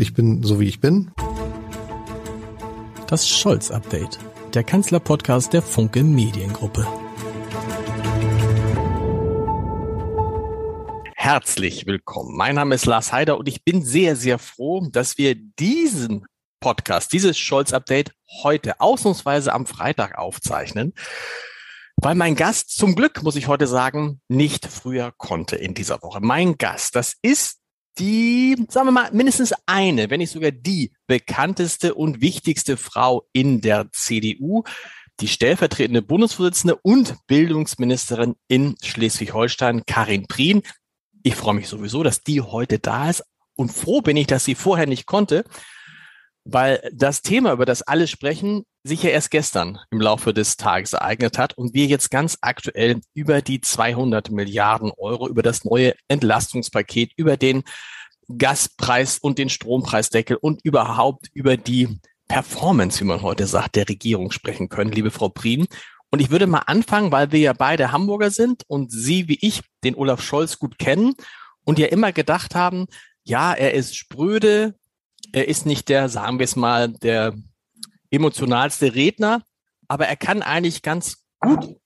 Ich bin so wie ich bin. Das Scholz-Update, der Kanzler-Podcast der Funke Mediengruppe. Herzlich willkommen. Mein Name ist Lars Heider und ich bin sehr, sehr froh, dass wir diesen Podcast, dieses Scholz-Update heute ausnahmsweise am Freitag aufzeichnen, weil mein Gast zum Glück, muss ich heute sagen, nicht früher konnte in dieser Woche. Mein Gast, das ist die, sagen wir mal, mindestens eine, wenn nicht sogar die bekannteste und wichtigste Frau in der CDU, die stellvertretende Bundesvorsitzende und Bildungsministerin in Schleswig-Holstein, Karin Prien. Ich freue mich sowieso, dass die heute da ist und froh bin ich, dass sie vorher nicht konnte, weil das Thema, über das alle sprechen, sich ja erst gestern im Laufe des Tages ereignet hat und wir jetzt ganz aktuell über die 200 Milliarden Euro, über das neue Entlastungspaket, über den Gaspreis und den Strompreisdeckel und überhaupt über die Performance, wie man heute sagt, der Regierung sprechen können, liebe Frau Prien. Und ich würde mal anfangen, weil wir ja beide Hamburger sind und Sie wie ich den Olaf Scholz gut kennen und ja immer gedacht haben, ja, er ist spröde, er ist nicht der, sagen wir es mal, der emotionalste Redner, aber er kann eigentlich ganz gut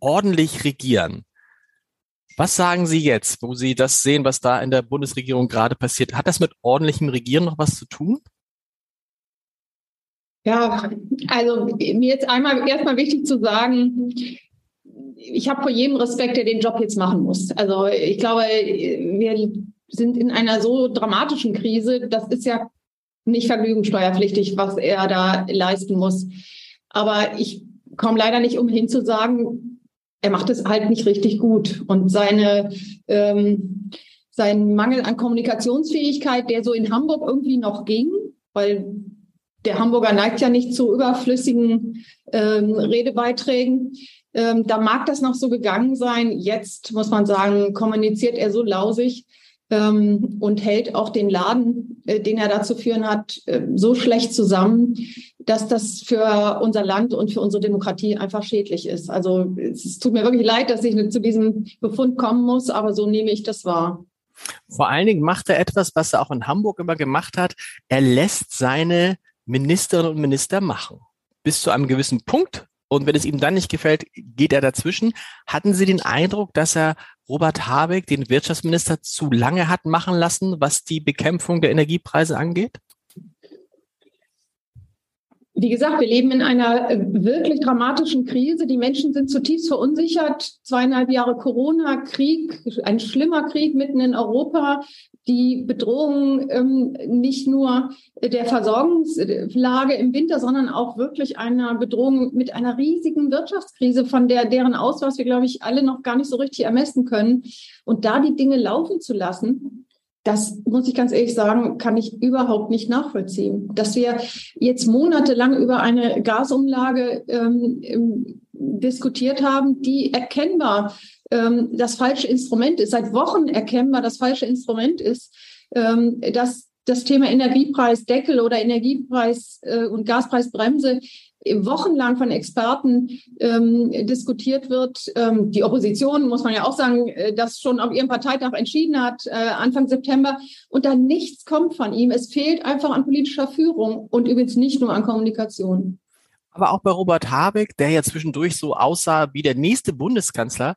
ordentlich regieren. Was sagen Sie jetzt, wo Sie das sehen, was da in der Bundesregierung gerade passiert? Hat das mit ordentlichem Regieren noch was zu tun? Ja, also mir jetzt einmal erstmal wichtig zu sagen, ich habe vor jedem Respekt, der den Job jetzt machen muss. Also ich glaube, wir sind in einer so dramatischen Krise, das ist ja nicht vergnügungssteuerpflichtig, was er da leisten muss. Aber ich komme leider nicht umhin zu sagen, er macht es halt nicht richtig gut. Und seine, ähm, sein Mangel an Kommunikationsfähigkeit, der so in Hamburg irgendwie noch ging, weil der Hamburger neigt ja nicht zu überflüssigen ähm, Redebeiträgen. Ähm, da mag das noch so gegangen sein. Jetzt muss man sagen, kommuniziert er so lausig ähm, und hält auch den Laden, äh, den er da zu führen hat, äh, so schlecht zusammen, dass das für unser Land und für unsere Demokratie einfach schädlich ist. Also es tut mir wirklich leid, dass ich zu diesem Befund kommen muss, aber so nehme ich das wahr. Vor allen Dingen macht er etwas, was er auch in Hamburg immer gemacht hat. Er lässt seine Ministerinnen und Minister machen. Bis zu einem gewissen Punkt. Und wenn es ihm dann nicht gefällt, geht er dazwischen. Hatten Sie den Eindruck, dass er Robert Habeck, den Wirtschaftsminister, zu lange hat machen lassen, was die Bekämpfung der Energiepreise angeht? Wie gesagt, wir leben in einer äh, wirklich dramatischen Krise. Die Menschen sind zutiefst verunsichert. Zweieinhalb Jahre Corona, Krieg, ein schlimmer Krieg mitten in Europa. Die Bedrohung ähm, nicht nur der Versorgungslage im Winter, sondern auch wirklich einer Bedrohung mit einer riesigen Wirtschaftskrise, von der deren Ausmaß wir, glaube ich, alle noch gar nicht so richtig ermessen können. Und da die Dinge laufen zu lassen, das muss ich ganz ehrlich sagen, kann ich überhaupt nicht nachvollziehen. Dass wir jetzt monatelang über eine Gasumlage ähm, diskutiert haben, die erkennbar ähm, das falsche Instrument ist, seit Wochen erkennbar das falsche Instrument ist, ähm, dass das Thema Energiepreisdeckel oder Energiepreis- äh, und Gaspreisbremse wochenlang von Experten ähm, diskutiert wird. Ähm, die Opposition, muss man ja auch sagen, äh, das schon auf ihrem Parteitag entschieden hat, äh, Anfang September, und da nichts kommt von ihm. Es fehlt einfach an politischer Führung und übrigens nicht nur an Kommunikation. Aber auch bei Robert Habeck, der ja zwischendurch so aussah wie der nächste Bundeskanzler,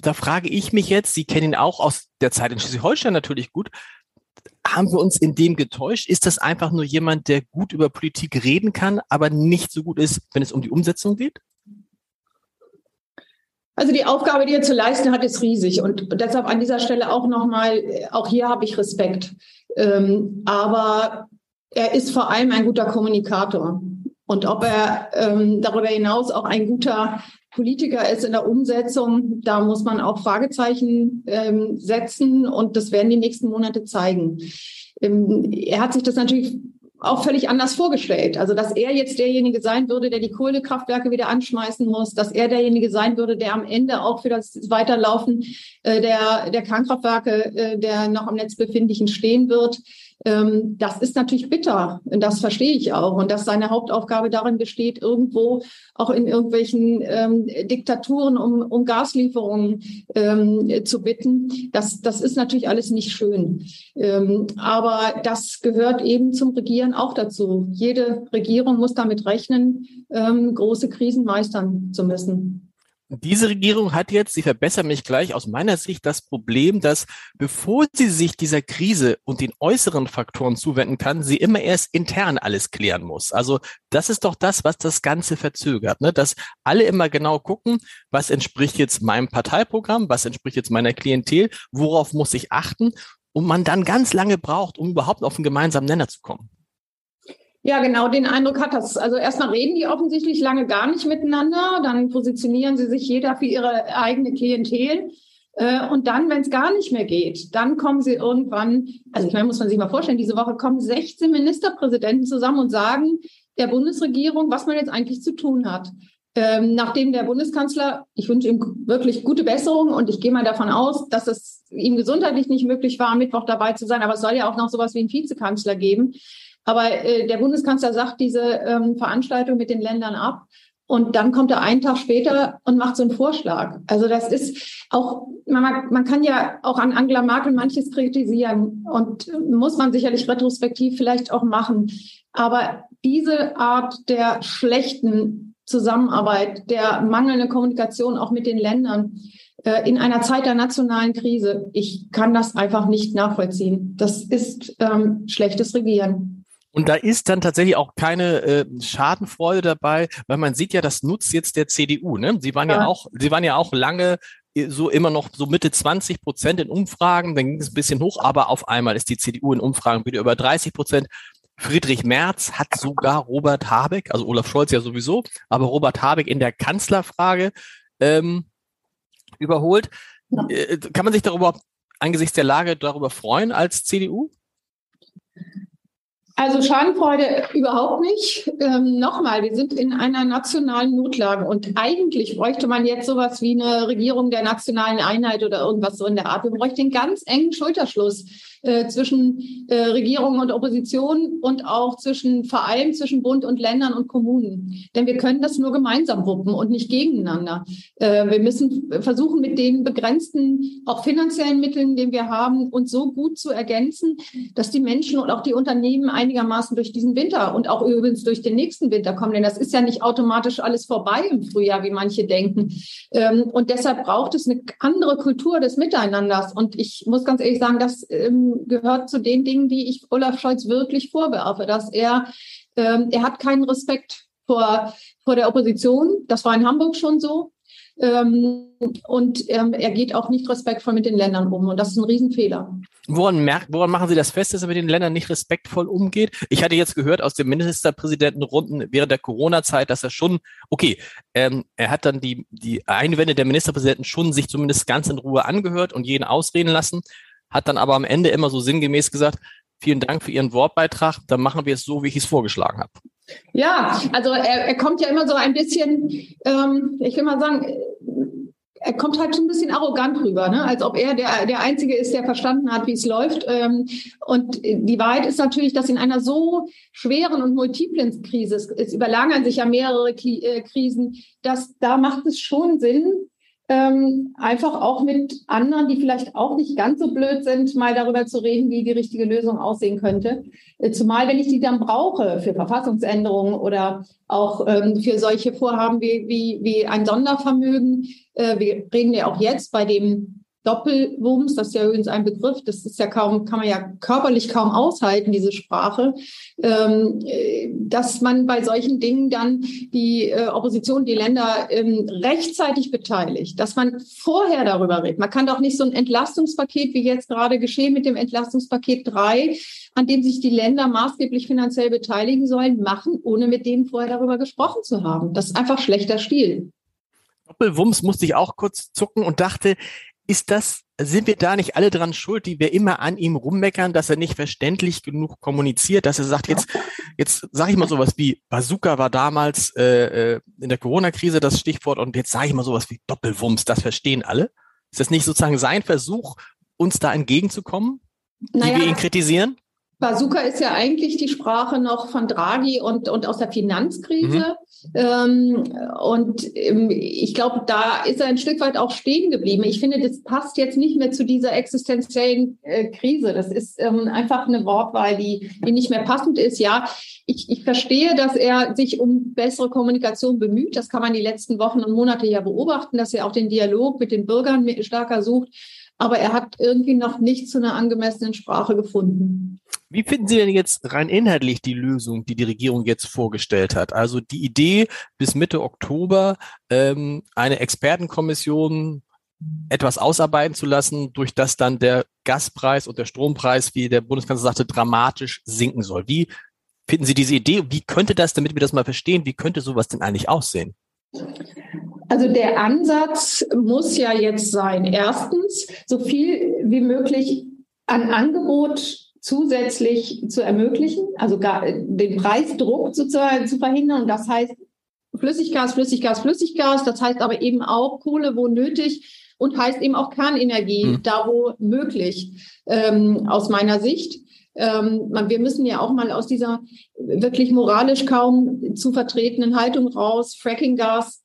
da frage ich mich jetzt, Sie kennen ihn auch aus der Zeit in Schleswig-Holstein natürlich gut, haben wir uns in dem getäuscht? Ist das einfach nur jemand, der gut über Politik reden kann, aber nicht so gut ist, wenn es um die Umsetzung geht? Also die Aufgabe, die er zu leisten hat, ist riesig und deshalb an dieser Stelle auch nochmal, auch hier habe ich Respekt. Ähm, aber er ist vor allem ein guter Kommunikator. Und ob er ähm, darüber hinaus auch ein guter Politiker ist in der Umsetzung, da muss man auch Fragezeichen ähm, setzen und das werden die nächsten Monate zeigen. Ähm, er hat sich das natürlich auch völlig anders vorgestellt. Also, dass er jetzt derjenige sein würde, der die Kohlekraftwerke wieder anschmeißen muss, dass er derjenige sein würde, der am Ende auch für das Weiterlaufen äh, der, der Kernkraftwerke, äh, der noch am Netz befindlichen, stehen wird. Ähm, das ist natürlich bitter. Das verstehe ich auch. Und dass seine Hauptaufgabe darin besteht, irgendwo auch in irgendwelchen ähm, Diktaturen um, um Gaslieferungen ähm, zu bitten. Das, das ist natürlich alles nicht schön. Ähm, aber das gehört eben zum Regieren auch dazu. Jede Regierung muss damit rechnen, ähm, große Krisen meistern zu müssen. Diese Regierung hat jetzt, sie verbessern mich gleich, aus meiner Sicht das Problem, dass bevor sie sich dieser Krise und den äußeren Faktoren zuwenden kann, sie immer erst intern alles klären muss. Also das ist doch das, was das Ganze verzögert, ne? dass alle immer genau gucken, was entspricht jetzt meinem Parteiprogramm, was entspricht jetzt meiner Klientel, worauf muss ich achten und man dann ganz lange braucht, um überhaupt auf einen gemeinsamen Nenner zu kommen. Ja, genau, den Eindruck hat das. Also erstmal reden die offensichtlich lange gar nicht miteinander, dann positionieren sie sich jeder für ihre eigene Klientel. Äh, und dann, wenn es gar nicht mehr geht, dann kommen sie irgendwann, also ich meine, muss man sich mal vorstellen, diese Woche kommen 16 Ministerpräsidenten zusammen und sagen der Bundesregierung, was man jetzt eigentlich zu tun hat. Ähm, nachdem der Bundeskanzler, ich wünsche ihm wirklich gute Besserung und ich gehe mal davon aus, dass es ihm gesundheitlich nicht möglich war, am Mittwoch dabei zu sein, aber es soll ja auch noch sowas wie einen Vizekanzler geben. Aber äh, der Bundeskanzler sagt diese ähm, Veranstaltung mit den Ländern ab. Und dann kommt er einen Tag später und macht so einen Vorschlag. Also das ist auch, man, man kann ja auch an Angela Merkel manches kritisieren und muss man sicherlich retrospektiv vielleicht auch machen. Aber diese Art der schlechten Zusammenarbeit, der mangelnden Kommunikation auch mit den Ländern äh, in einer Zeit der nationalen Krise, ich kann das einfach nicht nachvollziehen. Das ist ähm, schlechtes Regieren. Und da ist dann tatsächlich auch keine äh, Schadenfreude dabei, weil man sieht ja, das nutzt jetzt der CDU. Ne? Sie waren ja, ja auch, sie waren ja auch lange äh, so immer noch so Mitte 20 Prozent in Umfragen, dann ging es ein bisschen hoch, aber auf einmal ist die CDU in Umfragen wieder über 30 Prozent. Friedrich Merz hat sogar Robert Habeck, also Olaf Scholz ja sowieso, aber Robert Habeck in der Kanzlerfrage ähm, überholt. Äh, kann man sich darüber angesichts der Lage darüber freuen als CDU? Also Schadenfreude überhaupt nicht. Ähm, Nochmal, wir sind in einer nationalen Notlage und eigentlich bräuchte man jetzt sowas wie eine Regierung der nationalen Einheit oder irgendwas so in der Art. Wir bräuchten einen ganz engen Schulterschluss äh, zwischen äh, Regierung und Opposition und auch zwischen, vor allem zwischen Bund und Ländern und Kommunen. Denn wir können das nur gemeinsam wuppen und nicht gegeneinander. Äh, wir müssen versuchen, mit den begrenzten, auch finanziellen Mitteln, die wir haben, uns so gut zu ergänzen, dass die Menschen und auch die Unternehmen einigermaßen durch diesen Winter und auch übrigens durch den nächsten Winter kommen. Denn das ist ja nicht automatisch alles vorbei im Frühjahr, wie manche denken. Ähm, und deshalb braucht es eine andere Kultur des Miteinanders. Und ich muss ganz ehrlich sagen, dass ähm, gehört zu den Dingen, die ich Olaf Scholz wirklich vorwerfe, dass er, ähm, er hat keinen Respekt vor, vor der Opposition. Das war in Hamburg schon so. Ähm, und ähm, er geht auch nicht respektvoll mit den Ländern um. Und das ist ein Riesenfehler. Woran, merkt, woran machen Sie das fest, dass er mit den Ländern nicht respektvoll umgeht? Ich hatte jetzt gehört aus den Ministerpräsidentenrunden während der Corona-Zeit, dass er schon, okay, ähm, er hat dann die, die Einwände der Ministerpräsidenten schon sich zumindest ganz in Ruhe angehört und jeden ausreden lassen hat dann aber am Ende immer so sinngemäß gesagt, vielen Dank für Ihren Wortbeitrag, dann machen wir es so, wie ich es vorgeschlagen habe. Ja, also er, er kommt ja immer so ein bisschen, ähm, ich will mal sagen, er kommt halt schon ein bisschen arrogant rüber, ne? als ob er der, der Einzige ist, der verstanden hat, wie es läuft. Ähm, und die Wahrheit ist natürlich, dass in einer so schweren und multiplen Krise, es, überlagern sich ja mehrere äh, Krisen, dass da macht es schon Sinn, ähm, einfach auch mit anderen, die vielleicht auch nicht ganz so blöd sind, mal darüber zu reden, wie die richtige Lösung aussehen könnte. Äh, zumal, wenn ich die dann brauche für Verfassungsänderungen oder auch ähm, für solche Vorhaben wie, wie, wie ein Sondervermögen. Äh, wir reden ja auch jetzt bei dem Doppelwumms, das ist ja übrigens ein Begriff, das ist ja kaum, kann man ja körperlich kaum aushalten, diese Sprache, ähm, dass man bei solchen Dingen dann die äh, Opposition, die Länder ähm, rechtzeitig beteiligt, dass man vorher darüber redet. Man kann doch nicht so ein Entlastungspaket, wie jetzt gerade geschehen mit dem Entlastungspaket 3, an dem sich die Länder maßgeblich finanziell beteiligen sollen, machen, ohne mit denen vorher darüber gesprochen zu haben. Das ist einfach schlechter Stil. Doppelwumms musste ich auch kurz zucken und dachte, ist das, sind wir da nicht alle dran schuld, die wir immer an ihm rummeckern, dass er nicht verständlich genug kommuniziert, dass er sagt, jetzt, jetzt sage ich mal sowas wie Bazooka war damals äh, äh, in der Corona-Krise das Stichwort und jetzt sage ich mal sowas wie Doppelwumms, das verstehen alle. Ist das nicht sozusagen sein Versuch, uns da entgegenzukommen, naja, die wir ihn kritisieren? Bazooka ist ja eigentlich die Sprache noch von Draghi und, und aus der Finanzkrise. Mhm. Ähm, und ähm, ich glaube, da ist er ein Stück weit auch stehen geblieben. Ich finde, das passt jetzt nicht mehr zu dieser existenziellen äh, Krise. Das ist ähm, einfach eine Wortwahl, die, die nicht mehr passend ist. Ja, ich, ich verstehe, dass er sich um bessere Kommunikation bemüht. Das kann man die letzten Wochen und Monate ja beobachten, dass er auch den Dialog mit den Bürgern stärker sucht. Aber er hat irgendwie noch nicht zu einer angemessenen Sprache gefunden. Wie finden Sie denn jetzt rein inhaltlich die Lösung, die die Regierung jetzt vorgestellt hat? Also die Idee, bis Mitte Oktober ähm, eine Expertenkommission etwas ausarbeiten zu lassen, durch das dann der Gaspreis und der Strompreis, wie der Bundeskanzler sagte, dramatisch sinken soll. Wie finden Sie diese Idee? Wie könnte das, damit wir das mal verstehen, wie könnte sowas denn eigentlich aussehen? Also der Ansatz muss ja jetzt sein, erstens, so viel wie möglich an Angebot zusätzlich zu ermöglichen, also gar, den Preisdruck sozusagen zu verhindern. Und das heißt Flüssiggas, Flüssiggas, Flüssiggas. Das heißt aber eben auch Kohle, wo nötig und heißt eben auch Kernenergie, mhm. da wo möglich, ähm, aus meiner Sicht. Ähm, wir müssen ja auch mal aus dieser wirklich moralisch kaum zu vertretenen Haltung raus. Frackinggas,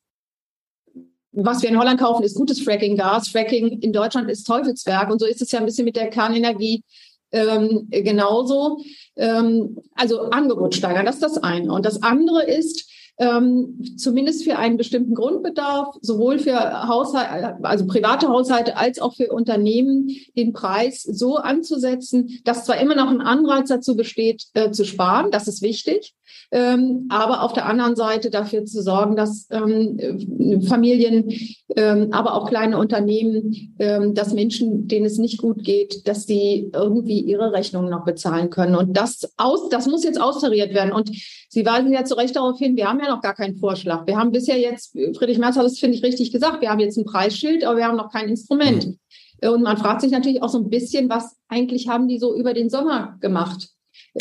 was wir in Holland kaufen, ist gutes Frackinggas. Fracking in Deutschland ist Teufelswerk. Und so ist es ja ein bisschen mit der Kernenergie ähm, genauso. Ähm, also Angebot steigern, das ist das eine. Und das andere ist, ähm, zumindest für einen bestimmten Grundbedarf, sowohl für Haushalte, also private Haushalte als auch für Unternehmen, den Preis so anzusetzen, dass zwar immer noch ein Anreiz dazu besteht, äh, zu sparen, das ist wichtig, ähm, aber auf der anderen Seite dafür zu sorgen, dass ähm, Familien, ähm, aber auch kleine Unternehmen, ähm, dass Menschen, denen es nicht gut geht, dass sie irgendwie ihre Rechnungen noch bezahlen können. Und das aus, das muss jetzt austariert werden. Und Sie weisen ja zu Recht darauf hin, wir haben ja noch gar keinen Vorschlag. Wir haben bisher jetzt, Friedrich Merz hat das, finde ich, richtig gesagt, wir haben jetzt ein Preisschild, aber wir haben noch kein Instrument. Mhm. Und man fragt sich natürlich auch so ein bisschen, was eigentlich haben die so über den Sommer gemacht?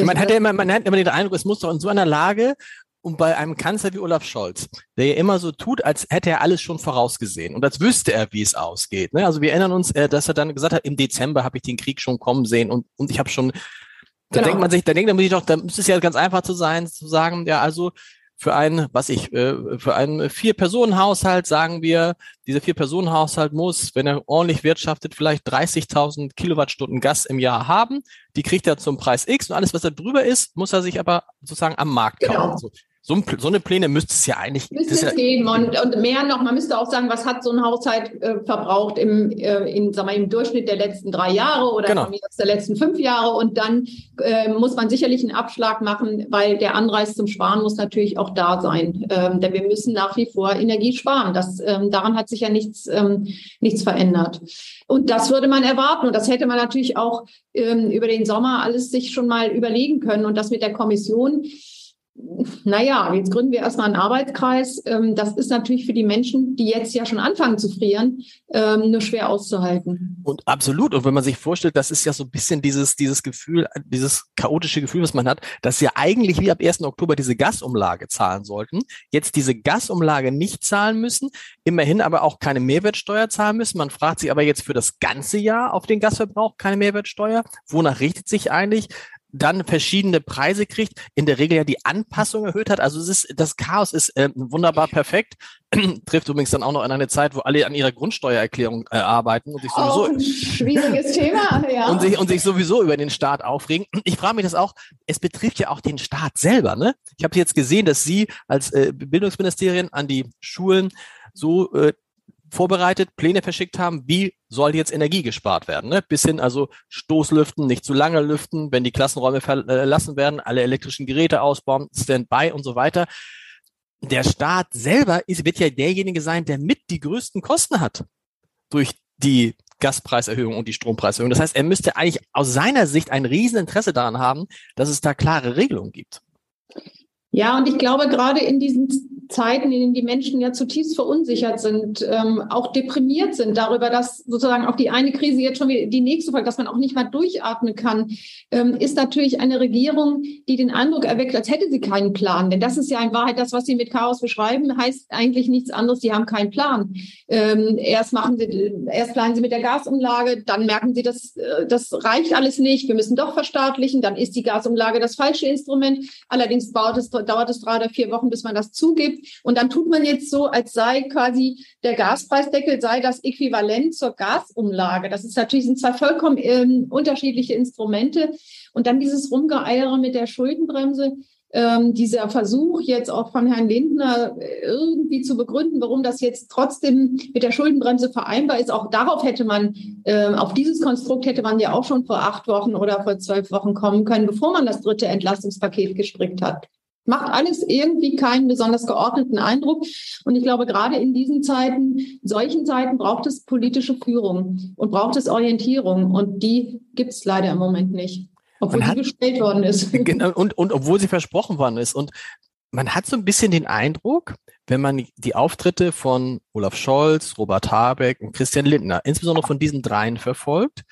Man hat ja immer, man hat immer den Eindruck, es muss doch in so einer Lage und bei einem Kanzler wie Olaf Scholz, der ja immer so tut, als hätte er alles schon vorausgesehen und als wüsste er, wie es ausgeht. Ne? Also wir erinnern uns, äh, dass er dann gesagt hat, im Dezember habe ich den Krieg schon kommen sehen und, und ich habe schon, da genau. denkt man sich, da denkt man sich doch, da müsste es ja ganz einfach zu sein, zu sagen, ja, also für einen, was ich, äh, für einen Vier-Personen-Haushalt sagen wir, dieser Vier-Personen-Haushalt muss, wenn er ordentlich wirtschaftet, vielleicht 30.000 Kilowattstunden Gas im Jahr haben. Die kriegt er zum Preis X und alles, was da drüber ist, muss er sich aber sozusagen am Markt kaufen. Genau. So so, eine Pläne müsste es ja eigentlich müsste es ja geben und, und mehr noch. Man müsste auch sagen, was hat so ein Haushalt äh, verbraucht im, äh, in, sag mal, im Durchschnitt der letzten drei Jahre oder genau. der letzten fünf Jahre und dann äh, muss man sicherlich einen Abschlag machen, weil der Anreiz zum Sparen muss natürlich auch da sein, ähm, denn wir müssen nach wie vor Energie sparen. Das, ähm, daran hat sich ja nichts, ähm, nichts verändert. Und das würde man erwarten. Und das hätte man natürlich auch ähm, über den Sommer alles sich schon mal überlegen können. Und das mit der Kommission naja, jetzt gründen wir erstmal einen Arbeitskreis. Ähm, das ist natürlich für die Menschen, die jetzt ja schon anfangen zu frieren, ähm, nur schwer auszuhalten. Und absolut. Und wenn man sich vorstellt, das ist ja so ein bisschen dieses, dieses Gefühl, dieses chaotische Gefühl, was man hat, dass sie ja eigentlich wie ab 1. Oktober diese Gasumlage zahlen sollten, jetzt diese Gasumlage nicht zahlen müssen, immerhin aber auch keine Mehrwertsteuer zahlen müssen. Man fragt sich aber jetzt für das ganze Jahr auf den Gasverbrauch keine Mehrwertsteuer. Wonach richtet sich eigentlich? Dann verschiedene Preise kriegt, in der Regel ja die Anpassung erhöht hat. Also es ist, das Chaos ist äh, wunderbar perfekt. Trifft übrigens dann auch noch in eine Zeit, wo alle an ihrer Grundsteuererklärung äh, arbeiten und sich sowieso oh, schwieriges Thema, ja. Und sich, und sich sowieso über den Staat aufregen. Ich frage mich das auch, es betrifft ja auch den Staat selber. Ne? Ich habe jetzt gesehen, dass Sie als äh, Bildungsministerien an die Schulen so äh, vorbereitet, Pläne verschickt haben, wie soll jetzt Energie gespart werden. Ne? Bis hin also Stoßlüften, nicht zu lange lüften, wenn die Klassenräume verlassen werden, alle elektrischen Geräte ausbauen, Standby und so weiter. Der Staat selber ist, wird ja derjenige sein, der mit die größten Kosten hat durch die Gaspreiserhöhung und die Strompreiserhöhung. Das heißt, er müsste eigentlich aus seiner Sicht ein Rieseninteresse daran haben, dass es da klare Regelungen gibt. Ja, und ich glaube, gerade in diesen Zeiten, in denen die Menschen ja zutiefst verunsichert sind, ähm, auch deprimiert sind darüber, dass sozusagen auch die eine Krise jetzt schon die nächste folgt, dass man auch nicht mal durchatmen kann, ähm, ist natürlich eine Regierung, die den Eindruck erweckt, als hätte sie keinen Plan. Denn das ist ja in Wahrheit das, was Sie mit Chaos beschreiben, heißt eigentlich nichts anderes. Sie haben keinen Plan. Ähm, erst machen Sie, erst planen Sie mit der Gasumlage, dann merken Sie, dass äh, das reicht alles nicht. Wir müssen doch verstaatlichen. Dann ist die Gasumlage das falsche Instrument. Allerdings dauert es, dauert es drei oder vier Wochen, bis man das zugibt. Und dann tut man jetzt so, als sei quasi der Gaspreisdeckel sei das Äquivalent zur Gasumlage. Das ist natürlich sind zwei vollkommen ähm, unterschiedliche Instrumente. Und dann dieses Rumgeeiere mit der Schuldenbremse ähm, dieser Versuch jetzt auch von Herrn Lindner äh, irgendwie zu begründen, warum das jetzt trotzdem mit der Schuldenbremse vereinbar ist. Auch darauf hätte man, äh, auf dieses Konstrukt hätte man ja auch schon vor acht Wochen oder vor zwölf Wochen kommen können, bevor man das dritte Entlastungspaket gestrickt hat. Macht alles irgendwie keinen besonders geordneten Eindruck. Und ich glaube, gerade in diesen Zeiten, solchen Zeiten braucht es politische Führung und braucht es Orientierung. Und die gibt es leider im Moment nicht. Obwohl man sie gestellt worden ist. Genau, und, und obwohl sie versprochen worden ist. Und man hat so ein bisschen den Eindruck, wenn man die Auftritte von Olaf Scholz, Robert Habeck und Christian Lindner, insbesondere von diesen dreien verfolgt,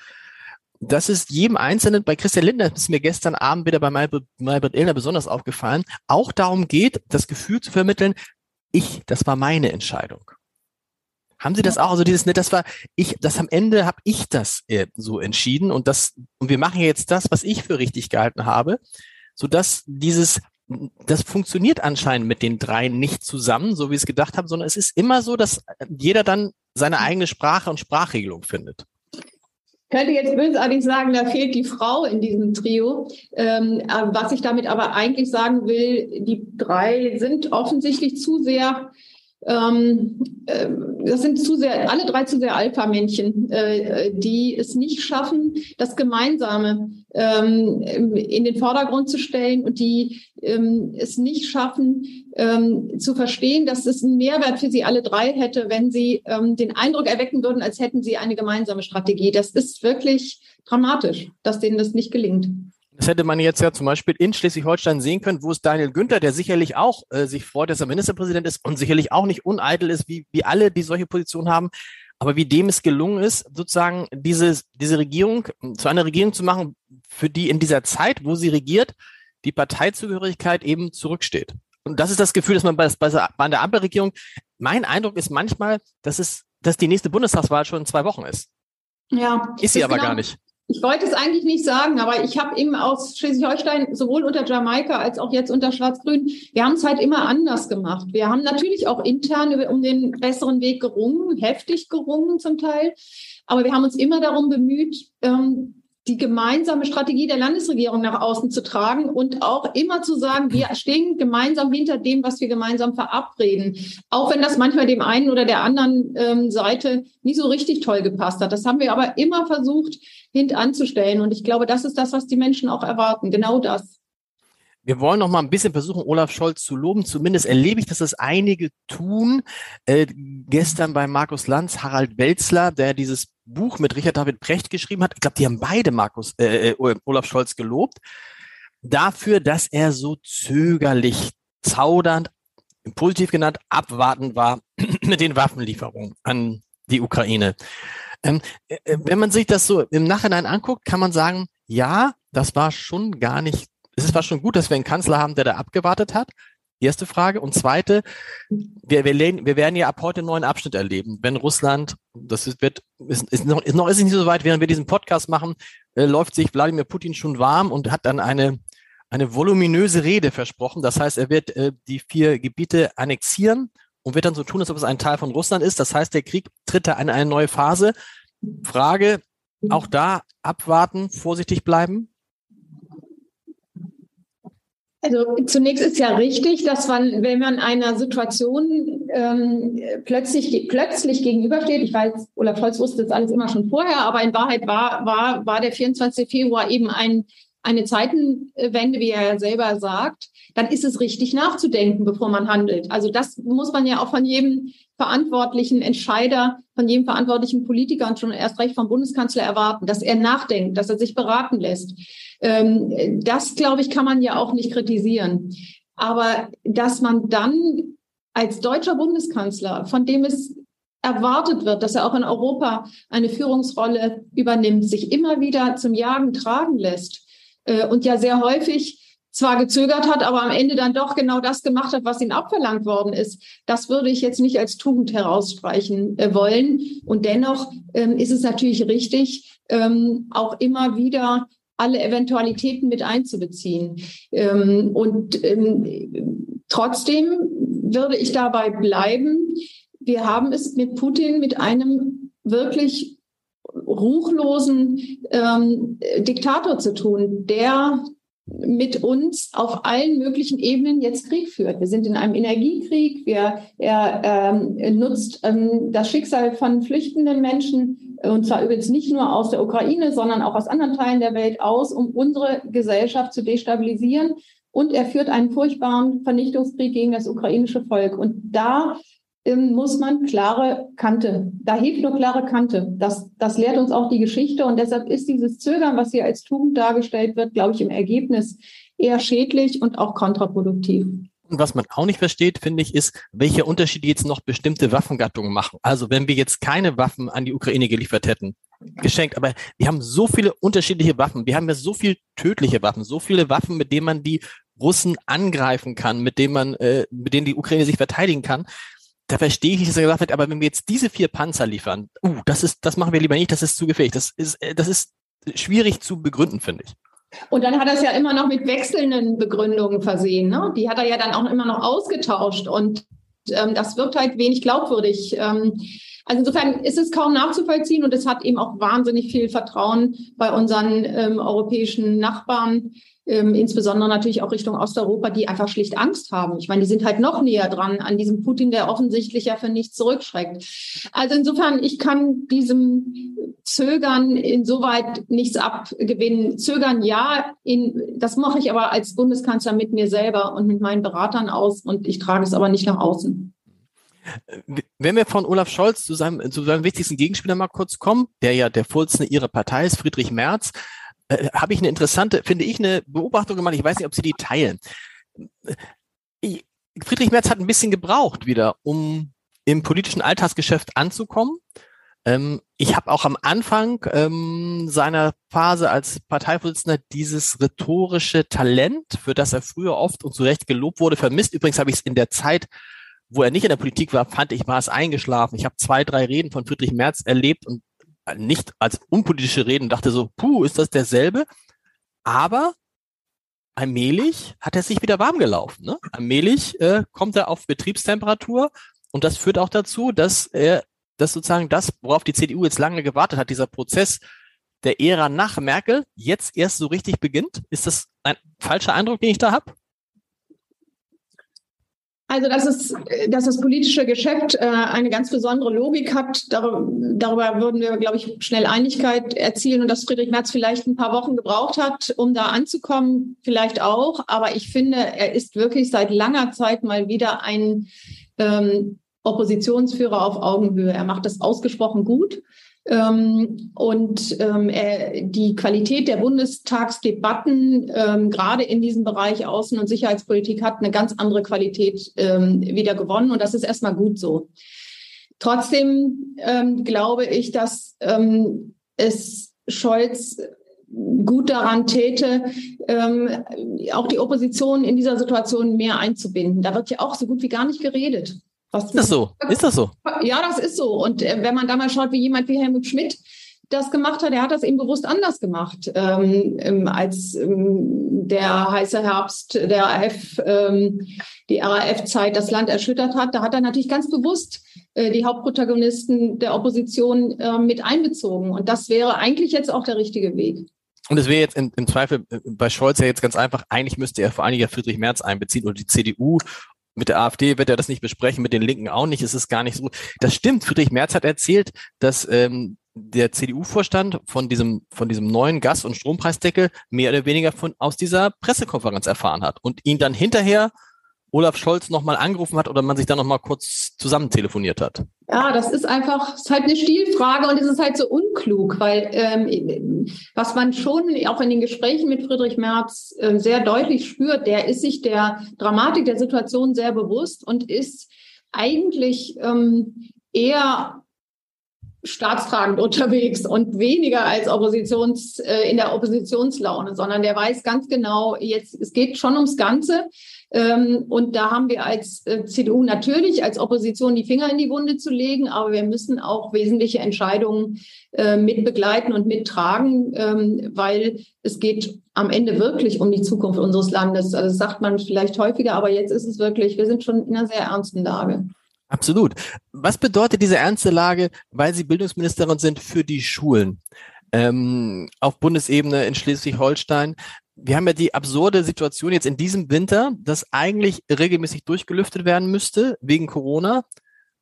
dass es jedem Einzelnen, bei Christian Lindner ist mir gestern Abend wieder bei Maybrit Illner besonders aufgefallen, auch darum geht, das Gefühl zu vermitteln, ich, das war meine Entscheidung. Haben Sie das auch? Also dieses, ne, das war ich, das am Ende habe ich das äh, so entschieden und das und wir machen jetzt das, was ich für richtig gehalten habe, so dass dieses das funktioniert anscheinend mit den drei nicht zusammen, so wie es gedacht haben, sondern es ist immer so, dass jeder dann seine eigene Sprache und Sprachregelung findet. Könnte jetzt bösartig sagen, da fehlt die Frau in diesem Trio. Ähm, was ich damit aber eigentlich sagen will, die drei sind offensichtlich zu sehr das sind zu sehr, alle drei zu sehr Alpha-Männchen, äh, die es nicht schaffen, das Gemeinsame ähm, in den Vordergrund zu stellen und die ähm, es nicht schaffen, ähm, zu verstehen, dass es einen Mehrwert für sie alle drei hätte, wenn sie ähm, den Eindruck erwecken würden, als hätten sie eine gemeinsame Strategie. Das ist wirklich dramatisch, dass denen das nicht gelingt. Das hätte man jetzt ja zum Beispiel in Schleswig-Holstein sehen können, wo es Daniel Günther, der sicherlich auch äh, sich freut, dass er Ministerpräsident ist und sicherlich auch nicht uneitel ist, wie, wie alle, die solche Positionen haben, aber wie dem es gelungen ist, sozusagen diese, diese Regierung zu einer Regierung zu machen, für die in dieser Zeit, wo sie regiert, die Parteizugehörigkeit eben zurücksteht. Und das ist das Gefühl, dass man bei, bei, bei der Ampelregierung, mein Eindruck ist manchmal, dass es, dass die nächste Bundestagswahl schon in zwei Wochen ist. Ja. Ist sie aber genau, gar nicht. Ich wollte es eigentlich nicht sagen, aber ich habe eben aus Schleswig-Holstein sowohl unter Jamaika als auch jetzt unter Schwarz-Grün, wir haben es halt immer anders gemacht. Wir haben natürlich auch intern um den besseren Weg gerungen, heftig gerungen zum Teil, aber wir haben uns immer darum bemüht, ähm, die gemeinsame Strategie der Landesregierung nach außen zu tragen und auch immer zu sagen, wir stehen gemeinsam hinter dem, was wir gemeinsam verabreden. Auch wenn das manchmal dem einen oder der anderen ähm, Seite nicht so richtig toll gepasst hat. Das haben wir aber immer versucht, hintanzustellen. Und ich glaube, das ist das, was die Menschen auch erwarten. Genau das. Wir wollen noch mal ein bisschen versuchen, Olaf Scholz zu loben. Zumindest erlebe ich, dass das einige tun. Äh, gestern bei Markus Lanz, Harald Welzler, der dieses Buch mit Richard David Precht geschrieben hat. Ich glaube, die haben beide Markus äh, äh, Olaf Scholz gelobt dafür, dass er so zögerlich, zaudernd, positiv genannt, abwartend war mit den Waffenlieferungen an die Ukraine. Ähm, äh, äh, wenn man sich das so im Nachhinein anguckt, kann man sagen, ja, das war schon gar nicht es war schon gut, dass wir einen Kanzler haben, der da abgewartet hat. Erste Frage. Und zweite, wir, wir, wir werden ja ab heute einen neuen Abschnitt erleben. Wenn Russland, das ist, wird, ist, ist noch, ist noch ist nicht so weit, während wir diesen Podcast machen, äh, läuft sich Wladimir Putin schon warm und hat dann eine, eine voluminöse Rede versprochen. Das heißt, er wird äh, die vier Gebiete annexieren und wird dann so tun, als ob es ein Teil von Russland ist. Das heißt, der Krieg tritt da in eine neue Phase. Frage, auch da abwarten, vorsichtig bleiben? Also zunächst ist ja richtig, dass man, wenn man einer Situation ähm, plötzlich, plötzlich gegenübersteht, ich weiß, Olaf Scholz wusste das alles immer schon vorher, aber in Wahrheit war, war, war der 24. Februar eben ein, eine Zeitenwende, wie er ja selber sagt, dann ist es richtig nachzudenken, bevor man handelt. Also das muss man ja auch von jedem verantwortlichen Entscheider, von jedem verantwortlichen Politiker und schon erst recht vom Bundeskanzler erwarten, dass er nachdenkt, dass er sich beraten lässt. Ähm, das, glaube ich, kann man ja auch nicht kritisieren. Aber dass man dann als deutscher Bundeskanzler, von dem es erwartet wird, dass er auch in Europa eine Führungsrolle übernimmt, sich immer wieder zum Jagen tragen lässt äh, und ja sehr häufig zwar gezögert hat, aber am Ende dann doch genau das gemacht hat, was ihm abverlangt worden ist. Das würde ich jetzt nicht als Tugend herausstreichen äh, wollen. Und dennoch ähm, ist es natürlich richtig, ähm, auch immer wieder alle Eventualitäten mit einzubeziehen. Ähm, und ähm, trotzdem würde ich dabei bleiben, wir haben es mit Putin mit einem wirklich ruchlosen ähm, Diktator zu tun, der mit uns auf allen möglichen Ebenen jetzt Krieg führt. Wir sind in einem Energiekrieg. Wir, er ähm, nutzt ähm, das Schicksal von flüchtenden Menschen, und zwar übrigens nicht nur aus der Ukraine, sondern auch aus anderen Teilen der Welt aus, um unsere Gesellschaft zu destabilisieren. Und er führt einen furchtbaren Vernichtungskrieg gegen das ukrainische Volk. Und da muss man klare Kante. Da hilft nur klare Kante. Das, das lehrt uns auch die Geschichte. Und deshalb ist dieses Zögern, was hier als Tugend dargestellt wird, glaube ich, im Ergebnis eher schädlich und auch kontraproduktiv. Und was man auch nicht versteht, finde ich, ist, welche Unterschiede jetzt noch bestimmte Waffengattungen machen. Also wenn wir jetzt keine Waffen an die Ukraine geliefert hätten, geschenkt, aber wir haben so viele unterschiedliche Waffen. Wir haben ja so viele tödliche Waffen, so viele Waffen, mit denen man die Russen angreifen kann, mit denen man, äh, mit denen die Ukraine sich verteidigen kann da verstehe ich, dass er gesagt hat, aber wenn wir jetzt diese vier Panzer liefern, uh, das ist, das machen wir lieber nicht, das ist zu gefährlich. Das ist, äh, das ist schwierig zu begründen, finde ich. Und dann hat er es ja immer noch mit wechselnden Begründungen versehen. Ne? Die hat er ja dann auch immer noch ausgetauscht und ähm, das wirkt halt wenig glaubwürdig. Ähm, also insofern ist es kaum nachzuvollziehen und es hat eben auch wahnsinnig viel Vertrauen bei unseren ähm, europäischen Nachbarn ähm, insbesondere natürlich auch Richtung Osteuropa, die einfach schlicht Angst haben. Ich meine, die sind halt noch näher dran an diesem Putin, der offensichtlich ja für nichts zurückschreckt. Also insofern, ich kann diesem Zögern insoweit nichts abgewinnen. Zögern ja, in, das mache ich aber als Bundeskanzler mit mir selber und mit meinen Beratern aus und ich trage es aber nicht nach außen. Wenn wir von Olaf Scholz zu seinem, zu seinem wichtigsten Gegenspieler mal kurz kommen, der ja der Vorsitzende Ihrer Partei ist, Friedrich Merz, äh, habe ich eine interessante, finde ich, eine Beobachtung gemacht. Ich weiß nicht, ob Sie die teilen. Ich, Friedrich Merz hat ein bisschen gebraucht wieder, um im politischen Alltagsgeschäft anzukommen. Ähm, ich habe auch am Anfang ähm, seiner Phase als Parteivorsitzender dieses rhetorische Talent, für das er früher oft und zu Recht gelobt wurde, vermisst. Übrigens habe ich es in der Zeit, wo er nicht in der Politik war, fand ich, war es eingeschlafen. Ich habe zwei, drei Reden von Friedrich Merz erlebt und nicht als unpolitische Reden, dachte so, puh, ist das derselbe? Aber allmählich hat er sich wieder warm gelaufen. Ne? Allmählich äh, kommt er auf Betriebstemperatur und das führt auch dazu, dass er, dass sozusagen das, worauf die CDU jetzt lange gewartet hat, dieser Prozess der Ära nach Merkel jetzt erst so richtig beginnt. Ist das ein falscher Eindruck, den ich da habe? Also, dass, es, dass das politische Geschäft äh, eine ganz besondere Logik hat, darüber, darüber würden wir, glaube ich, schnell Einigkeit erzielen und dass Friedrich Merz vielleicht ein paar Wochen gebraucht hat, um da anzukommen, vielleicht auch. Aber ich finde, er ist wirklich seit langer Zeit mal wieder ein ähm, Oppositionsführer auf Augenhöhe. Er macht das ausgesprochen gut. Ähm, und ähm, die Qualität der Bundestagsdebatten, ähm, gerade in diesem Bereich Außen- und Sicherheitspolitik, hat eine ganz andere Qualität ähm, wieder gewonnen. Und das ist erstmal gut so. Trotzdem ähm, glaube ich, dass ähm, es Scholz gut daran täte, ähm, auch die Opposition in dieser Situation mehr einzubinden. Da wird ja auch so gut wie gar nicht geredet. Was ist das so? Ist das so? Ja, das ist so. Und äh, wenn man da mal schaut, wie jemand wie Helmut Schmidt das gemacht hat, er hat das eben bewusst anders gemacht, ähm, ähm als ähm, der heiße Herbst der RAF, ähm, die RAF-Zeit das Land erschüttert hat. Da hat er natürlich ganz bewusst äh, die Hauptprotagonisten der Opposition äh, mit einbezogen. Und das wäre eigentlich jetzt auch der richtige Weg. Und es wäre jetzt im, im Zweifel äh, bei Scholz ja jetzt ganz einfach, eigentlich müsste er vor allen Dingen Friedrich Merz einbeziehen oder die CDU mit der AfD wird er das nicht besprechen, mit den Linken auch nicht. Es ist gar nicht so. Das stimmt. Friedrich Merz hat erzählt, dass ähm, der CDU-Vorstand von diesem, von diesem neuen Gas- und Strompreisdeckel mehr oder weniger von, aus dieser Pressekonferenz erfahren hat und ihn dann hinterher Olaf Scholz nochmal angerufen hat oder man sich dann nochmal kurz zusammen telefoniert hat. Ja, das ist einfach, ist halt eine Stilfrage und es ist halt so unklug, weil ähm, was man schon auch in den Gesprächen mit Friedrich Merz äh, sehr deutlich spürt, der ist sich der Dramatik der Situation sehr bewusst und ist eigentlich ähm, eher staatstragend unterwegs und weniger als Oppositions, äh, in der Oppositionslaune, sondern der weiß ganz genau, jetzt, es geht schon ums Ganze. Ähm, und da haben wir als äh, CDU natürlich als Opposition die Finger in die Wunde zu legen, aber wir müssen auch wesentliche Entscheidungen äh, mit begleiten und mittragen, ähm, weil es geht am Ende wirklich um die Zukunft unseres Landes. Also das sagt man vielleicht häufiger, aber jetzt ist es wirklich, wir sind schon in einer sehr ernsten Lage. Absolut. Was bedeutet diese ernste Lage, weil Sie Bildungsministerin sind für die Schulen? Ähm, auf Bundesebene in Schleswig-Holstein. Wir haben ja die absurde Situation jetzt in diesem Winter, dass eigentlich regelmäßig durchgelüftet werden müsste wegen Corona.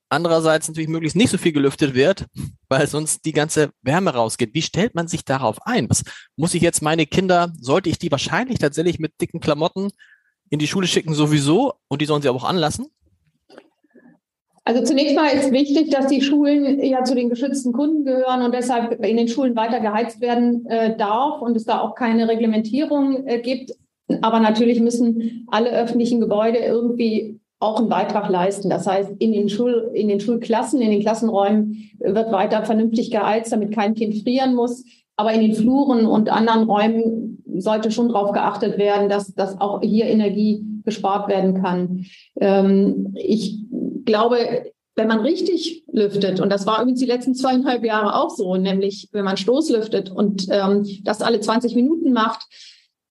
Andererseits natürlich möglichst nicht so viel gelüftet wird, weil sonst die ganze Wärme rausgeht. Wie stellt man sich darauf ein? Was muss ich jetzt meine Kinder, sollte ich die wahrscheinlich tatsächlich mit dicken Klamotten in die Schule schicken sowieso und die sollen sie auch anlassen? Also zunächst mal ist wichtig, dass die Schulen ja zu den geschützten Kunden gehören und deshalb in den Schulen weiter geheizt werden äh, darf und es da auch keine Reglementierung äh, gibt. Aber natürlich müssen alle öffentlichen Gebäude irgendwie auch einen Beitrag leisten. Das heißt, in den, Schul in den Schulklassen, in den Klassenräumen wird weiter vernünftig geheizt, damit kein Kind frieren muss. Aber in den Fluren und anderen Räumen sollte schon darauf geachtet werden, dass, dass auch hier Energie gespart werden kann. Ähm, ich glaube, wenn man richtig lüftet, und das war übrigens die letzten zweieinhalb Jahre auch so, nämlich wenn man Stoßlüftet und ähm, das alle 20 Minuten macht,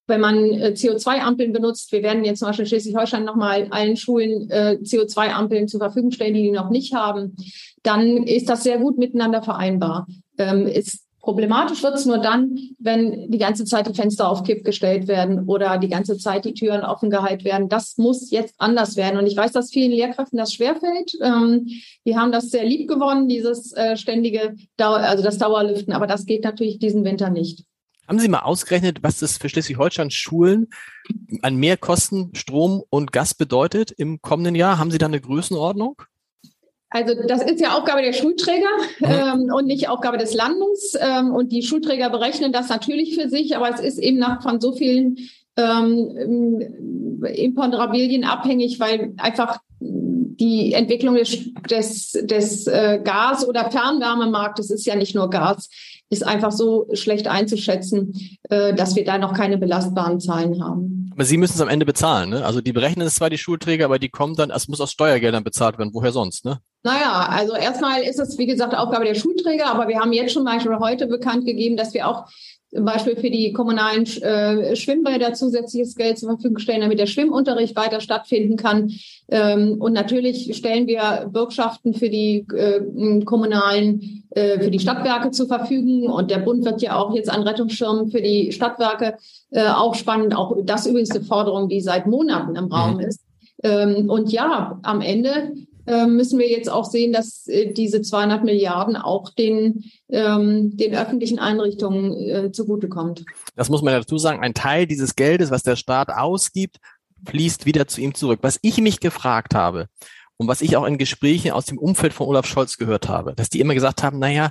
wenn man äh, CO2-Ampeln benutzt, wir werden jetzt zum Beispiel in Schleswig-Holstein nochmal allen Schulen äh, CO2-Ampeln zur Verfügung stellen, die die noch nicht haben, dann ist das sehr gut miteinander vereinbar. Ähm, ist Problematisch wird es nur dann, wenn die ganze Zeit die Fenster auf Kipp gestellt werden oder die ganze Zeit die Türen offen gehalten werden. Das muss jetzt anders werden. Und ich weiß, dass vielen Lehrkräften das schwerfällt. Ähm, die haben das sehr lieb gewonnen, dieses äh, ständige, Dauer, also das Dauerlüften. Aber das geht natürlich diesen Winter nicht. Haben Sie mal ausgerechnet, was das für Schleswig-Holstein Schulen an Mehrkosten Strom und Gas bedeutet im kommenden Jahr? Haben Sie da eine Größenordnung? Also das ist ja Aufgabe der Schulträger mhm. ähm, und nicht Aufgabe des Landes. Ähm, und die Schulträger berechnen das natürlich für sich, aber es ist eben nach von so vielen ähm, Imponderabilien abhängig, weil einfach die Entwicklung des, des, des äh, Gas- oder Fernwärmemarktes ist ja nicht nur Gas, ist einfach so schlecht einzuschätzen, äh, dass wir da noch keine belastbaren Zahlen haben. Aber Sie müssen es am Ende bezahlen, ne? Also die berechnen es zwar die Schulträger, aber die kommen dann, es muss aus Steuergeldern bezahlt werden. Woher sonst, ne? Naja, also erstmal ist es, wie gesagt, Aufgabe der Schulträger, aber wir haben jetzt schon mal heute bekannt gegeben, dass wir auch zum Beispiel für die kommunalen äh, Schwimmbäder zusätzliches Geld zur Verfügung stellen, damit der Schwimmunterricht weiter stattfinden kann. Ähm, und natürlich stellen wir Bürgschaften für die äh, kommunalen, äh, für die Stadtwerke zur Verfügung. Und der Bund wird ja auch jetzt an Rettungsschirmen für die Stadtwerke äh, auch spannend. Auch das übrigens eine Forderung, die seit Monaten im Raum mhm. ist. Ähm, und ja, am Ende müssen wir jetzt auch sehen, dass äh, diese 200 Milliarden auch den, ähm, den öffentlichen Einrichtungen äh, zugutekommt. Das muss man dazu sagen. Ein Teil dieses Geldes, was der Staat ausgibt, fließt wieder zu ihm zurück. Was ich mich gefragt habe und was ich auch in Gesprächen aus dem Umfeld von Olaf Scholz gehört habe, dass die immer gesagt haben, naja,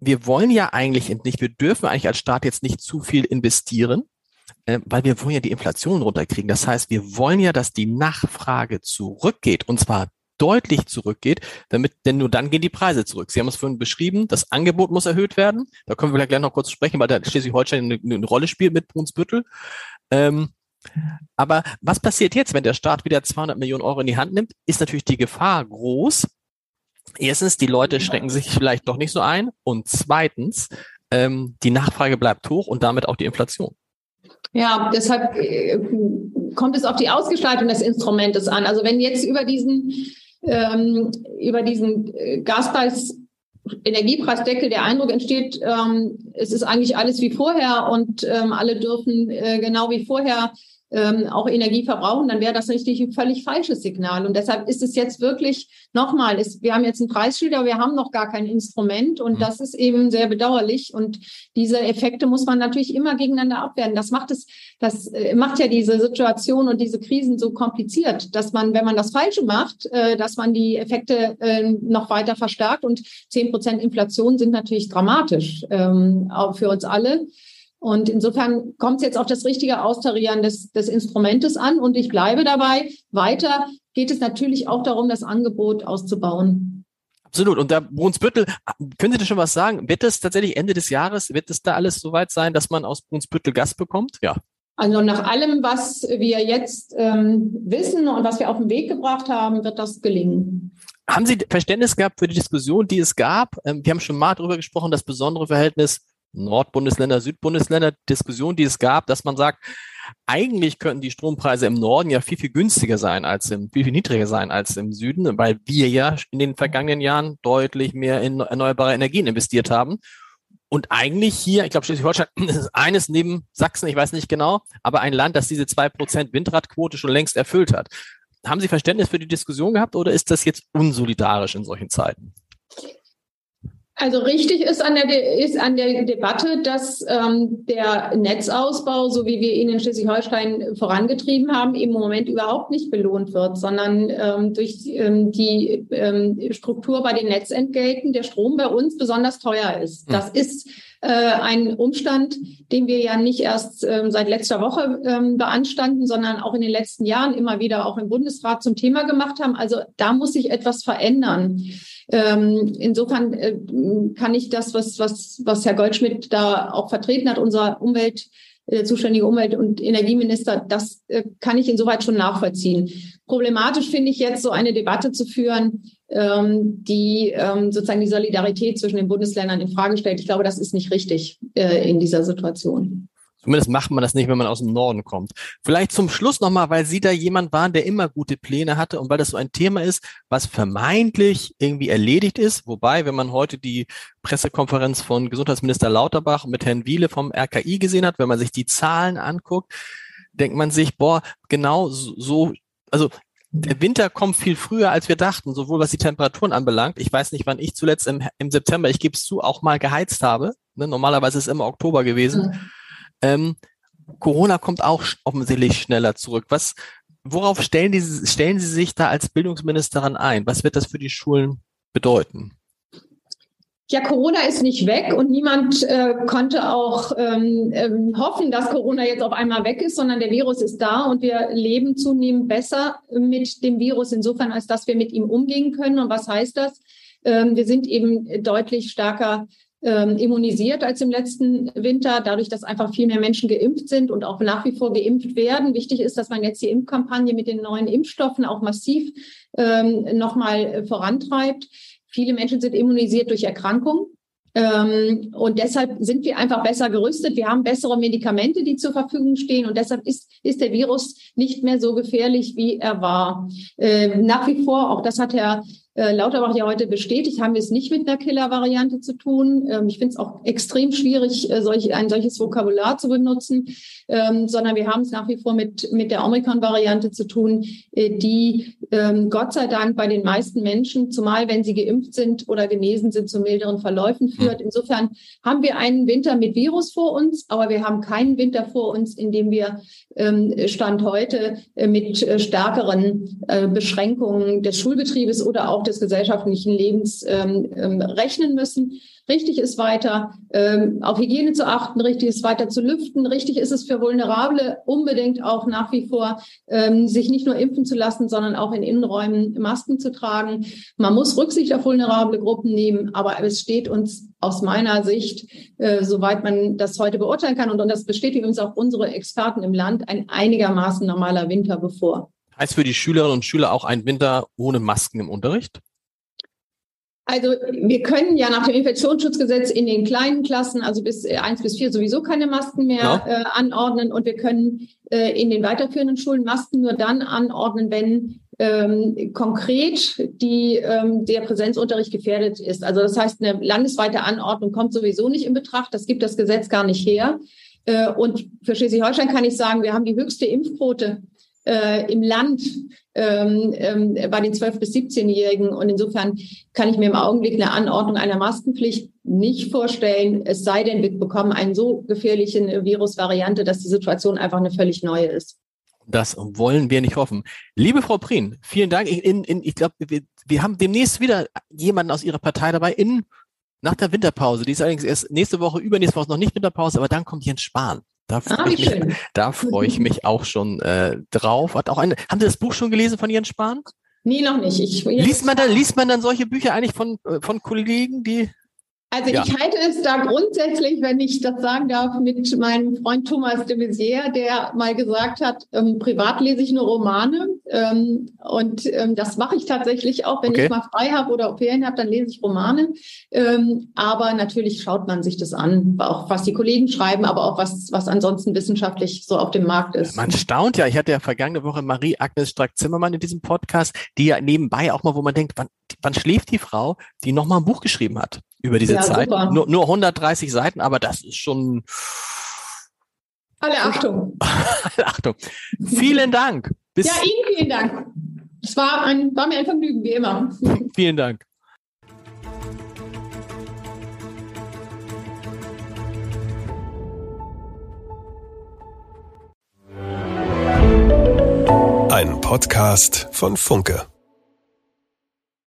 wir wollen ja eigentlich nicht, wir dürfen eigentlich als Staat jetzt nicht zu viel investieren weil wir wollen ja die Inflation runterkriegen. Das heißt, wir wollen ja, dass die Nachfrage zurückgeht und zwar deutlich zurückgeht, damit, denn nur dann gehen die Preise zurück. Sie haben es vorhin beschrieben, das Angebot muss erhöht werden. Da können wir gleich noch kurz sprechen, weil da Schleswig-Holstein eine, eine Rolle spielt mit Brunsbüttel. Ähm, aber was passiert jetzt, wenn der Staat wieder 200 Millionen Euro in die Hand nimmt? Ist natürlich die Gefahr groß. Erstens, die Leute schrecken sich vielleicht doch nicht so ein. Und zweitens, ähm, die Nachfrage bleibt hoch und damit auch die Inflation. Ja, deshalb äh, kommt es auf die Ausgestaltung des Instrumentes an. Also wenn jetzt über diesen, ähm, über diesen äh, Gaspreis Energiepreisdeckel der Eindruck entsteht, ähm, es ist eigentlich alles wie vorher und ähm, alle dürfen äh, genau wie vorher ähm, auch Energie verbrauchen, dann wäre das richtig ein völlig falsches Signal. Und deshalb ist es jetzt wirklich nochmal, ist, wir haben jetzt ein Preisschild, aber wir haben noch gar kein Instrument und mhm. das ist eben sehr bedauerlich. Und diese Effekte muss man natürlich immer gegeneinander abwehren. Das macht es, das äh, macht ja diese Situation und diese Krisen so kompliziert, dass man, wenn man das Falsche macht, äh, dass man die Effekte äh, noch weiter verstärkt und zehn Prozent Inflation sind natürlich dramatisch, ähm, auch für uns alle. Und insofern kommt es jetzt auf das richtige Austarieren des, des Instrumentes an. Und ich bleibe dabei. Weiter geht es natürlich auch darum, das Angebot auszubauen. Absolut. Und da Brunsbüttel, können Sie da schon was sagen? Wird es tatsächlich Ende des Jahres, wird es da alles soweit sein, dass man aus Brunsbüttel Gas bekommt? Ja. Also nach allem, was wir jetzt ähm, wissen und was wir auf den Weg gebracht haben, wird das gelingen. Haben Sie Verständnis gehabt für die Diskussion, die es gab? Ähm, wir haben schon mal darüber gesprochen, das besondere Verhältnis Nordbundesländer, Südbundesländer Diskussion, die es gab, dass man sagt, eigentlich könnten die Strompreise im Norden ja viel, viel günstiger sein als im, viel, viel niedriger sein als im Süden, weil wir ja in den vergangenen Jahren deutlich mehr in erneuerbare Energien investiert haben. Und eigentlich hier, ich glaube, Schleswig-Holstein ist eines neben Sachsen, ich weiß nicht genau, aber ein Land, das diese zwei Prozent Windradquote schon längst erfüllt hat. Haben Sie Verständnis für die Diskussion gehabt oder ist das jetzt unsolidarisch in solchen Zeiten? Also richtig ist an der, ist an der Debatte, dass ähm, der Netzausbau, so wie wir ihn in Schleswig-Holstein vorangetrieben haben, im Moment überhaupt nicht belohnt wird, sondern ähm, durch ähm, die ähm, Struktur bei den Netzentgelten der Strom bei uns besonders teuer ist. Hm. Das ist äh, ein Umstand, den wir ja nicht erst ähm, seit letzter Woche ähm, beanstanden, sondern auch in den letzten Jahren immer wieder auch im Bundesrat zum Thema gemacht haben. Also da muss sich etwas verändern. Ähm, insofern äh, kann ich das, was, was, was Herr Goldschmidt da auch vertreten hat, unser Umwelt, äh, zuständige Umwelt- und Energieminister, das äh, kann ich insoweit schon nachvollziehen. Problematisch finde ich jetzt, so eine Debatte zu führen, ähm, die ähm, sozusagen die Solidarität zwischen den Bundesländern in Frage stellt. Ich glaube, das ist nicht richtig äh, in dieser Situation. Zumindest macht man das nicht, wenn man aus dem Norden kommt. Vielleicht zum Schluss nochmal, weil Sie da jemand waren, der immer gute Pläne hatte und weil das so ein Thema ist, was vermeintlich irgendwie erledigt ist. Wobei, wenn man heute die Pressekonferenz von Gesundheitsminister Lauterbach mit Herrn Wiele vom RKI gesehen hat, wenn man sich die Zahlen anguckt, denkt man sich, boah, genau so, also der Winter kommt viel früher, als wir dachten, sowohl was die Temperaturen anbelangt. Ich weiß nicht, wann ich zuletzt im, im September, ich gebe es zu, auch mal geheizt habe. Ne, normalerweise ist es immer Oktober gewesen. Mhm. Ähm, Corona kommt auch offensichtlich schneller zurück. Was, worauf stellen, die, stellen Sie sich da als Bildungsministerin ein? Was wird das für die Schulen bedeuten? Ja, Corona ist nicht weg und niemand äh, konnte auch ähm, ähm, hoffen, dass Corona jetzt auf einmal weg ist, sondern der Virus ist da und wir leben zunehmend besser mit dem Virus insofern, als dass wir mit ihm umgehen können. Und was heißt das? Ähm, wir sind eben deutlich stärker ähm, immunisiert als im letzten Winter, dadurch, dass einfach viel mehr Menschen geimpft sind und auch nach wie vor geimpft werden. Wichtig ist, dass man jetzt die Impfkampagne mit den neuen Impfstoffen auch massiv ähm, nochmal äh, vorantreibt. Viele Menschen sind immunisiert durch Erkrankung. Ähm, und deshalb sind wir einfach besser gerüstet. Wir haben bessere Medikamente, die zur Verfügung stehen. Und deshalb ist, ist der Virus nicht mehr so gefährlich, wie er war. Ähm, nach wie vor, auch das hat Herr äh, Lauterbach ja heute bestätigt, haben wir es nicht mit einer Killer-Variante zu tun. Ähm, ich finde es auch extrem schwierig, äh, solch, ein solches Vokabular zu benutzen, ähm, sondern wir haben es nach wie vor mit, mit der Omikron-Variante zu tun, äh, die ähm, Gott sei Dank bei den meisten Menschen, zumal wenn sie geimpft sind oder genesen sind, zu milderen Verläufen hm. führt. Insofern haben wir einen Winter mit Virus vor uns, aber wir haben keinen Winter vor uns, in dem wir ähm, Stand heute äh, mit äh, stärkeren Beschränkungen des Schulbetriebes oder auch des gesellschaftlichen Lebens ähm, ähm, rechnen müssen. Richtig ist weiter auf Hygiene zu achten, richtig ist weiter zu lüften, richtig ist es für Vulnerable unbedingt auch nach wie vor, sich nicht nur impfen zu lassen, sondern auch in Innenräumen Masken zu tragen. Man muss Rücksicht auf vulnerable Gruppen nehmen, aber es steht uns aus meiner Sicht, äh, soweit man das heute beurteilen kann, und, und das bestätigen uns auch unsere Experten im Land, ein einigermaßen normaler Winter bevor. Heißt für die Schülerinnen und Schüler auch ein Winter ohne Masken im Unterricht? Also wir können ja nach dem Infektionsschutzgesetz in den kleinen Klassen, also bis äh, eins bis vier sowieso keine Masken mehr ja. äh, anordnen und wir können äh, in den weiterführenden Schulen Masken nur dann anordnen, wenn ähm, konkret die, ähm, der Präsenzunterricht gefährdet ist. Also das heißt, eine landesweite Anordnung kommt sowieso nicht in Betracht. Das gibt das Gesetz gar nicht her. Äh, und für Schleswig-Holstein kann ich sagen, wir haben die höchste Impfquote äh, im Land ähm, ähm, bei den 12- bis 17-Jährigen. Und insofern kann ich mir im Augenblick eine Anordnung einer Maskenpflicht nicht vorstellen, es sei denn, wir bekommen eine so gefährliche Virusvariante, dass die Situation einfach eine völlig neue ist. Das wollen wir nicht hoffen. Liebe Frau Prien, vielen Dank. In, ich glaube, wir, wir haben demnächst wieder jemanden aus Ihrer Partei dabei in nach der Winterpause. Die ist allerdings erst nächste Woche, übernächste Woche noch nicht Winterpause, aber dann kommt Jens Spahn. Da freue ah, ich, mich, da freu ich mich auch schon äh, drauf. Hat auch eine, haben Sie das Buch schon gelesen von Jens Spahn? Nee, noch nicht. Ich, liest, man dann, liest man dann solche Bücher eigentlich von, äh, von Kollegen, die also ja. ich halte es da grundsätzlich, wenn ich das sagen darf, mit meinem Freund Thomas de Maizière, der mal gesagt hat, ähm, privat lese ich nur Romane. Ähm, und ähm, das mache ich tatsächlich auch, wenn okay. ich mal frei habe oder Ferien habe, dann lese ich Romane. Ähm, aber natürlich schaut man sich das an, auch was die Kollegen schreiben, aber auch was, was ansonsten wissenschaftlich so auf dem Markt ist. Man staunt ja. Ich hatte ja vergangene Woche Marie-Agnes Strack-Zimmermann in diesem Podcast, die ja nebenbei auch mal, wo man denkt, wann, wann schläft die Frau, die nochmal ein Buch geschrieben hat? über diese ja, Zeit. Nur, nur 130 Seiten, aber das ist schon. Alle Achtung. Alle Achtung. Vielen Dank. Bis ja, Ihnen vielen Dank. Es war, ein, war mir ein Vergnügen, wie immer. Vielen Dank. Ein Podcast von Funke.